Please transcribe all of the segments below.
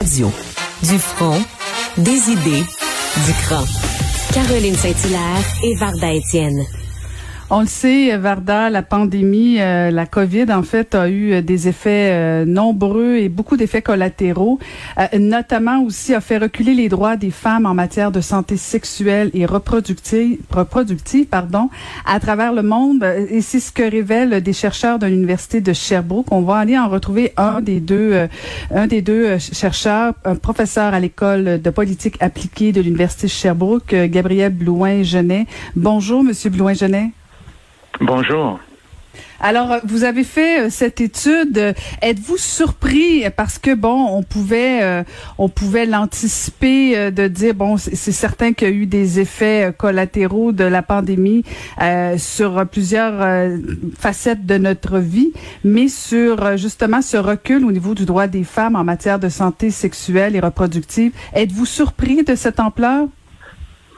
Radio. Du front, des idées, du cran. Caroline Saint-Hilaire et Varda Étienne. On le sait, Varda, la pandémie, euh, la COVID, en fait, a eu des effets euh, nombreux et beaucoup d'effets collatéraux. Euh, notamment aussi a fait reculer les droits des femmes en matière de santé sexuelle et reproductive, reproductive pardon, à travers le monde. Et c'est ce que révèlent des chercheurs de l'université de Sherbrooke. On va aller en retrouver un des deux, un des deux chercheurs, un professeur à l'école de politique appliquée de l'université de Sherbrooke, Gabriel Blouin-Genet. Bonjour, Monsieur Blouin-Genet. Bonjour. Alors, vous avez fait euh, cette étude. Êtes-vous surpris parce que bon, on pouvait, euh, on pouvait l'anticiper euh, de dire bon, c'est certain qu'il y a eu des effets collatéraux de la pandémie sur plusieurs facettes de notre vie, mais sur justement ce recul au niveau du droit des femmes en matière de santé sexuelle et reproductive. Êtes-vous surpris de cette ampleur?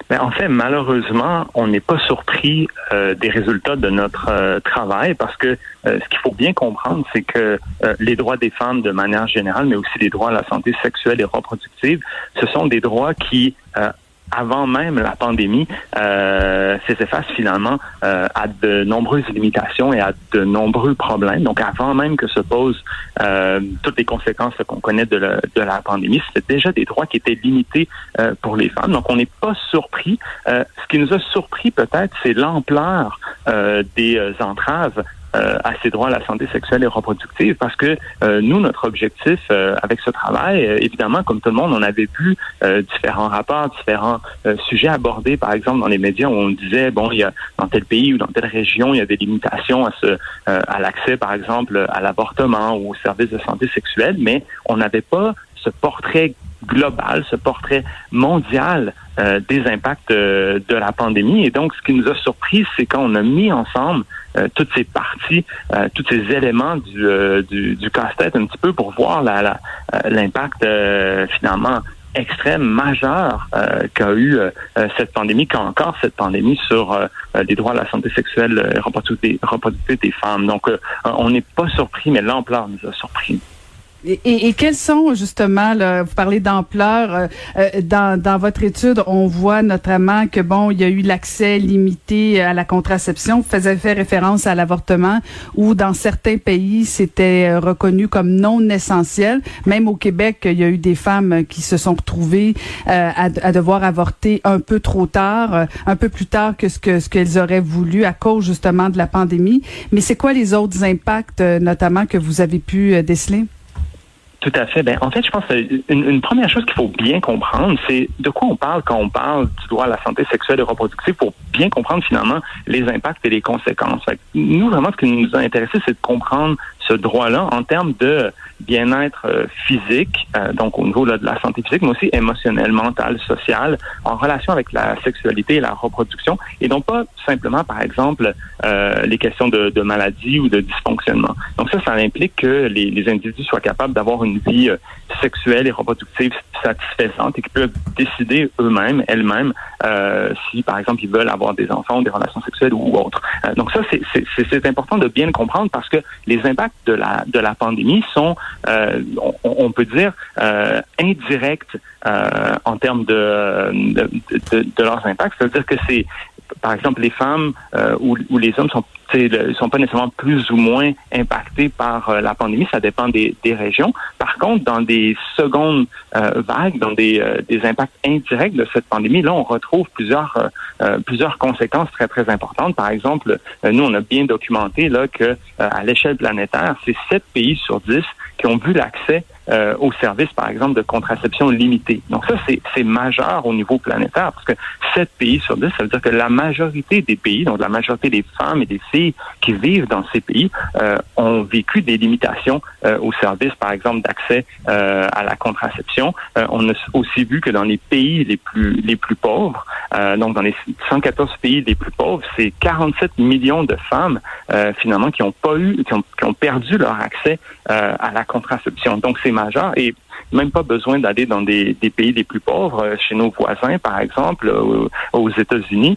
Ben, en fait, malheureusement, on n'est pas surpris euh, des résultats de notre euh, travail parce que euh, ce qu'il faut bien comprendre, c'est que les droits des femmes de manière générale, mais aussi les droits à la santé sexuelle et reproductive, ce sont des droits qui avant même la pandémie, euh, face finalement euh, à de nombreuses limitations et à de nombreux problèmes. Donc, avant même que se posent euh, toutes les conséquences qu'on connaît de la, de la pandémie, c'était déjà des droits qui étaient limités euh, pour les femmes. Donc, on n'est pas surpris. Euh, ce qui nous a surpris peut-être, c'est l'ampleur des entraves euh, à ses droits à la santé sexuelle et reproductive parce que euh, nous, notre objectif euh, avec ce travail, évidemment, comme tout le monde, on avait vu différents rapports, différents sujets abordés, par exemple, dans les médias où on disait, bon, il y a dans tel pays ou dans telle région, il y a des limitations à ce à l'accès, par exemple, à l'avortement ou aux services de santé sexuelle, mais on n'avait pas ce portrait global, ce portrait mondial euh, des impacts euh, de la pandémie. Et donc, ce qui nous a surpris, c'est quand on a mis ensemble euh, toutes ces parties, tous ces éléments du, du, du casse-tête un petit peu pour voir l'impact finalement extrême majeur qu'a eu cette pandémie, qu'a encore cette pandémie sur les droits à la santé sexuelle et reproductive des femmes. Donc, on n'est pas surpris, mais l'ampleur nous a surpris. Et, et, quels sont justement, là, vous parlez d'ampleur, euh, euh, dans, dans votre étude, on voit notamment que bon, il y a eu l'accès limité à la contraception. Vous faisiez fait référence à l'avortement, où dans certains pays c'était euh, reconnu comme non essentiel. Même au Québec, il y a eu des femmes qui se sont retrouvées à, à, devoir avorter un peu trop tard, un peu plus tard que ce que ce qu'elles auraient voulu à cause justement de la pandémie. Mais c'est quoi les autres impacts, notamment que vous avez pu déceler? Tout à fait. Ben, en fait, je pense qu'une une première chose qu'il faut bien comprendre, c'est de quoi on parle quand on parle du droit à la santé sexuelle et reproductive pour bien comprendre finalement les impacts et les conséquences. nous, vraiment, ce qui nous a intéressé, c'est de comprendre ce droit-là en termes de bien-être euh, physique, euh, donc au niveau de la santé physique, mais aussi émotionnelle, mentale, sociale, en relation avec la sexualité et la reproduction, et non pas simplement, par exemple, euh, les questions de, de, maladie ou de dysfonctionnement. Donc ça, ça implique que les, les individus soient capables d'avoir une vie sexuelle et reproductive satisfaisante et qu'ils peuvent décider eux-mêmes, elles-mêmes, si, par exemple, ils veulent avoir des enfants, des relations sexuelles ou autres. donc ça, c'est important de bien le comprendre parce que les impacts de la, de la pandémie sont, euh, on, peut dire, euh, indirects euh, en termes de, de, leurs impacts. C'est-à-dire que c'est par exemple, les femmes euh, ou, ou, les hommes sont sont pas nécessairement plus ou moins impactés par euh, la pandémie, ça dépend des, des, régions. Par contre, dans des secondes euh, vagues, dans des, des impacts indirects de cette pandémie, là, on retrouve plusieurs plusieurs conséquences très très importantes. Par exemple, nous, on a bien documenté là que à l'échelle planétaire, c'est sept pays sur dix qui ont vu l'accès euh, aux services, par exemple, de contraception limitée. Donc ça, c'est majeur au niveau planétaire parce que 7 pays sur 10, ça veut dire que la majorité des pays, donc la majorité des femmes et des filles qui vivent dans ces pays, euh, ont vécu des limitations euh, aux services, par exemple, d'accès euh, à la contraception. Euh, on a aussi vu que dans les pays les plus les plus pauvres, donc dans les 114 pays les plus pauvres, c'est 47 millions de femmes finalement qui ont pas eu, qui ont, qui ont perdu leur accès à la contraception. Donc c'est majeur. Et même pas besoin d'aller dans des, des, pays les plus pauvres. Chez nos voisins, par exemple, aux États-Unis,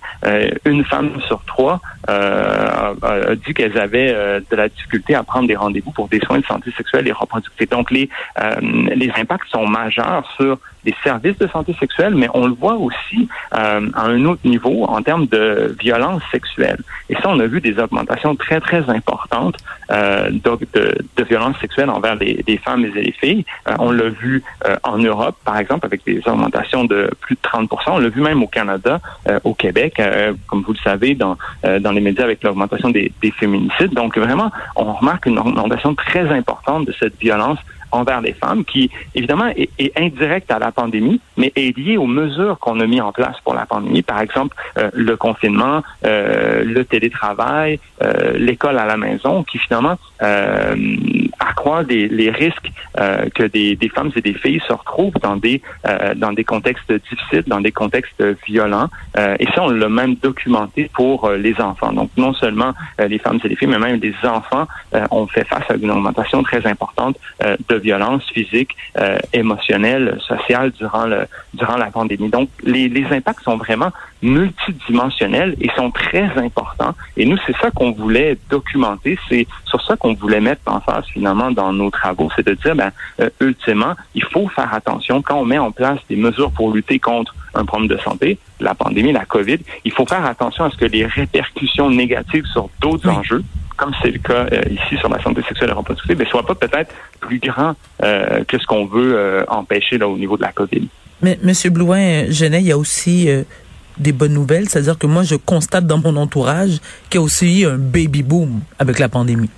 une femme sur trois a, dit qu'elles avaient de la difficulté à prendre des rendez-vous pour des soins de santé sexuelle et reproductive. Donc les les impacts sont majeurs sur des services de santé sexuelle, mais on le voit aussi euh, à un autre niveau en termes de violence sexuelle. Et ça, on a vu des augmentations très, très importantes euh, de, de, de violence sexuelle envers les, les, femmes et les filles. Euh, on l'a vu euh, en Europe, par exemple, avec des augmentations de plus de 30% On l'a vu même au Canada, euh, au Québec, comme vous le savez, dans, dans les médias avec l'augmentation des, des féminicides. Donc, vraiment, on remarque une augmentation très importante de cette violence envers les femmes, qui évidemment est, est, indirecte à la pandémie, mais est liée aux mesures qu'on a mis en place pour la pandémie. Par exemple, euh, le confinement, euh, le télétravail, euh, l'école à la maison, qui finalement euh, accroît des, les risques euh, que des, des, femmes et des filles se retrouvent dans des dans des contextes difficiles, dans des contextes violents. et ça, on l'a même documenté pour les enfants. Donc, non seulement les femmes et les filles, mais même les enfants ont fait face à une augmentation très importante de violence physique, euh, émotionnelle, sociale durant le durant la pandémie. Donc, les, les impacts sont vraiment multidimensionnels et sont très importants. Et nous, c'est ça qu'on voulait documenter. C'est sur ça qu'on voulait mettre en face finalement dans nos travaux, c'est de dire, ben, euh, ultimement, il faut faire attention quand on met en place des mesures pour lutter contre un problème de santé, la pandémie, la COVID. Il faut faire attention à ce que les répercussions négatives sur d'autres enjeux comme c'est le cas euh, ici sur la santé sexuelle et reproductive, ne soit pas peut-être plus grand euh, que ce qu'on veut euh, empêcher là, au niveau de la COVID. Mais M. Blouin-Genet, il y a aussi des bonnes nouvelles, c'est-à-dire que moi, je constate dans mon entourage qu'il y a aussi un baby boom avec la pandémie.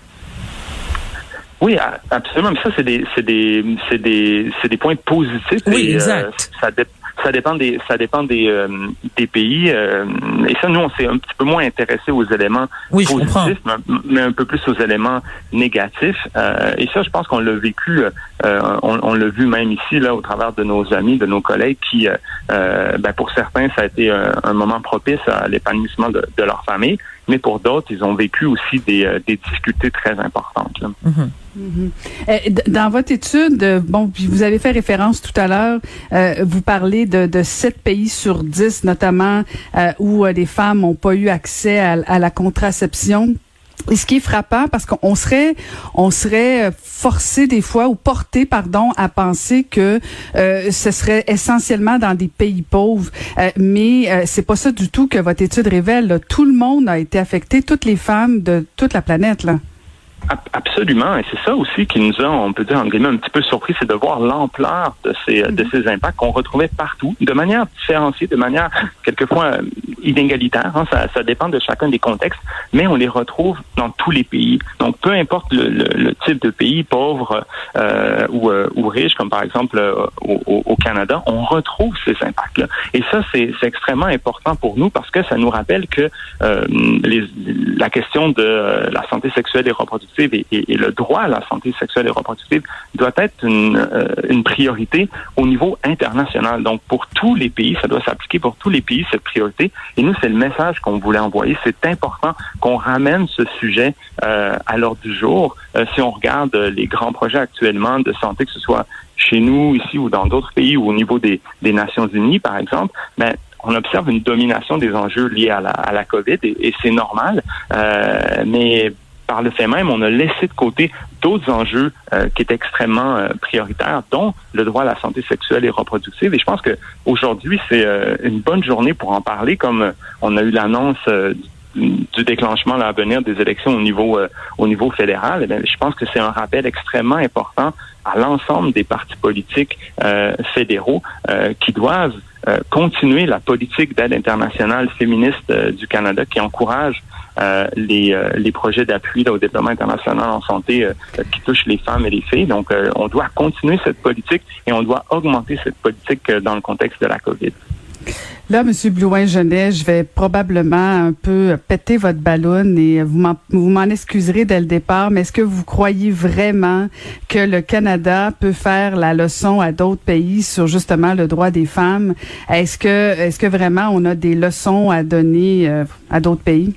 Oui, absolument. Mais ça, c'est des, c'est des, c'est des, c'est des points positifs. Oui, exact. ça, ça dépend des ça dépend des, euh, des pays. Euh, et ça, nous, on s'est un petit peu moins intéressé aux éléments positifs, mais, un peu plus aux éléments négatifs. Euh, et ça, je pense qu'on l'a vécu, on, on l'a vu même ici, là, au travers de nos amis, de nos collègues, qui, ben, pour certains, ça a été un, moment propice à l'épanouissement de, de, leur famille, mais pour d'autres, ils ont vécu aussi des, des difficultés très importantes. Mm-hmm. Mm-hmm. Dans votre étude, bon, puis vous avez fait référence tout à l'heure, vous parlez de, de 7 pays sur 10, notamment euh, où euh, les femmes n'ont pas eu accès à, la contraception. Et ce qui est frappant, parce qu'on serait, on serait forcé des fois ou porté, pardon, à penser que euh, ce serait essentiellement dans des pays pauvres, mais c'est pas ça du tout que votre étude révèle. Tout le monde a été affecté, toutes les femmes de toute la planète là. Absolument, et c'est ça aussi qui nous a, on peut dire, un petit peu surpris, c'est de voir l'ampleur de ces, de mhm. ces impacts qu'on retrouvait partout, de manière différenciée, de manière quelquefois euh, inégalitaire. Hein, ça, ça, dépend de chacun des contextes, mais on les retrouve dans tous les pays. Donc, peu importe le, le, type de pays, pauvre euh, ou, euh, ou riche, comme par exemple euh, au, au, Canada, on retrouve ces impacts-là. Et ça, c'est extrêmement important pour nous parce que ça nous rappelle que les, la question de la santé sexuelle et reproductive et, le droit à la santé sexuelle et reproductive doit être une, euh, une priorité au niveau international. Donc, pour tous les pays, ça doit s'appliquer pour tous les pays, cette priorité. Et nous, c'est le message qu'on voulait envoyer. C'est important qu'on ramène ce sujet euh, à l'ordre du jour. Euh, si on regarde les grands projets actuellement de santé, que ce soit chez nous, ici ou dans d'autres pays ou au niveau des, des Nations Unies, par exemple, ben, on observe une domination des enjeux liés à la, à la COVID et, et c'est normal. Euh, mais par le fait même, on a laissé de côté d'autres enjeux euh, qui étaient extrêmement euh, prioritaires, dont le droit à la santé sexuelle et reproductive. Et je pense que aujourd'hui, c'est euh, une bonne journée pour en parler, comme on a eu l'annonce du déclenchement à venir des élections au niveau au niveau fédéral. Eh je pense que c'est un rappel extrêmement important à l'ensemble des partis politiques fédéraux qui doivent continuer la politique d'aide internationale féministe du Canada qui encourage euh, les, euh, les projets d'appui au développement international en santé euh, qui touchent les femmes et les filles. Donc, on doit continuer cette politique et on doit augmenter cette politique dans le contexte de la COVID. Là, M. Blouin-Genet, je vais probablement un peu péter votre ballon et vous m'en excuserez dès le départ, mais est-ce que vous croyez vraiment que le Canada peut faire la leçon à d'autres pays sur justement le droit des femmes? Est-ce que, est-ce que vraiment on a des leçons à donner à d'autres pays?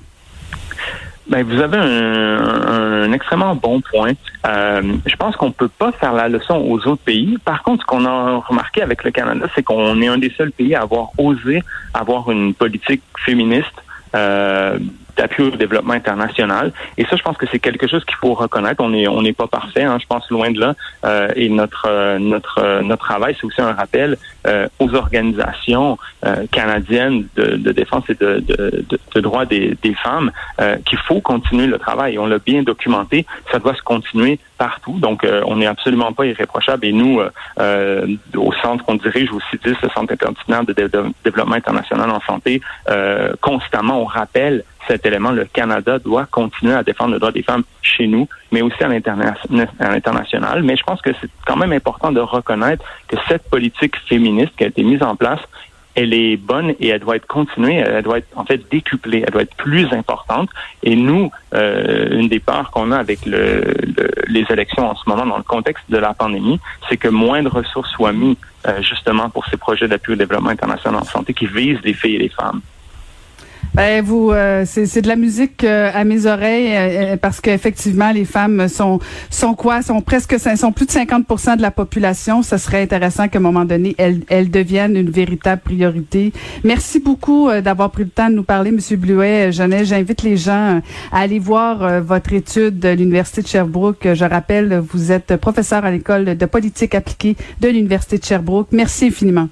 Ben, vous avez un, extrêmement bon point. Euh, je pense qu'on peut pas faire la leçon aux autres pays. Par contre, ce qu'on a remarqué avec le Canada, c'est qu'on est un des seuls pays à avoir osé avoir une politique féministe euh, d'appui au développement international. Et ça, je pense que c'est quelque chose qu'il faut reconnaître. On n'est on pas parfait, hein, je pense loin de là. Euh, et notre euh, notre euh, notre travail, c'est aussi un rappel aux organisations canadiennes de, de, défense et de, de, de droits des, des femmes qu'il faut continuer le travail. On l'a bien documenté. Ça doit se continuer partout. Donc, on n'est absolument pas irréprochable. Et nous, au centre qu'on dirige, aussi CIDIS, le Centre interdisciplinaire de développement international en santé, constamment, on rappelle cet élément, le Canada doit continuer à défendre le droit des femmes chez nous, mais aussi à l'international. Mais je pense que c'est quand même important de reconnaître que cette politique féministe qui a été mise en place, elle est bonne et elle doit être continuée, elle doit être en fait décuplée, elle doit être plus importante. Et nous, euh, une des parts qu'on a avec le, les élections en ce moment dans le contexte de la pandémie, c'est que moins de ressources soient mises euh, justement pour ces projets d'appui au développement international en santé qui visent les filles et les femmes. Ben vous, euh, c'est de la musique euh, à mes oreilles euh, parce qu'effectivement les femmes sont sont quoi, sont presque sont plus de 50% de la population. Ce serait intéressant qu'à un moment donné elles, elles deviennent une véritable priorité. Merci beaucoup d'avoir pris le temps de nous parler, Monsieur Bluet. J'invite les gens à aller voir votre étude de l'université de Sherbrooke. Je rappelle, vous êtes professeur à l'école de politique appliquée de l'université de Sherbrooke. Merci infiniment.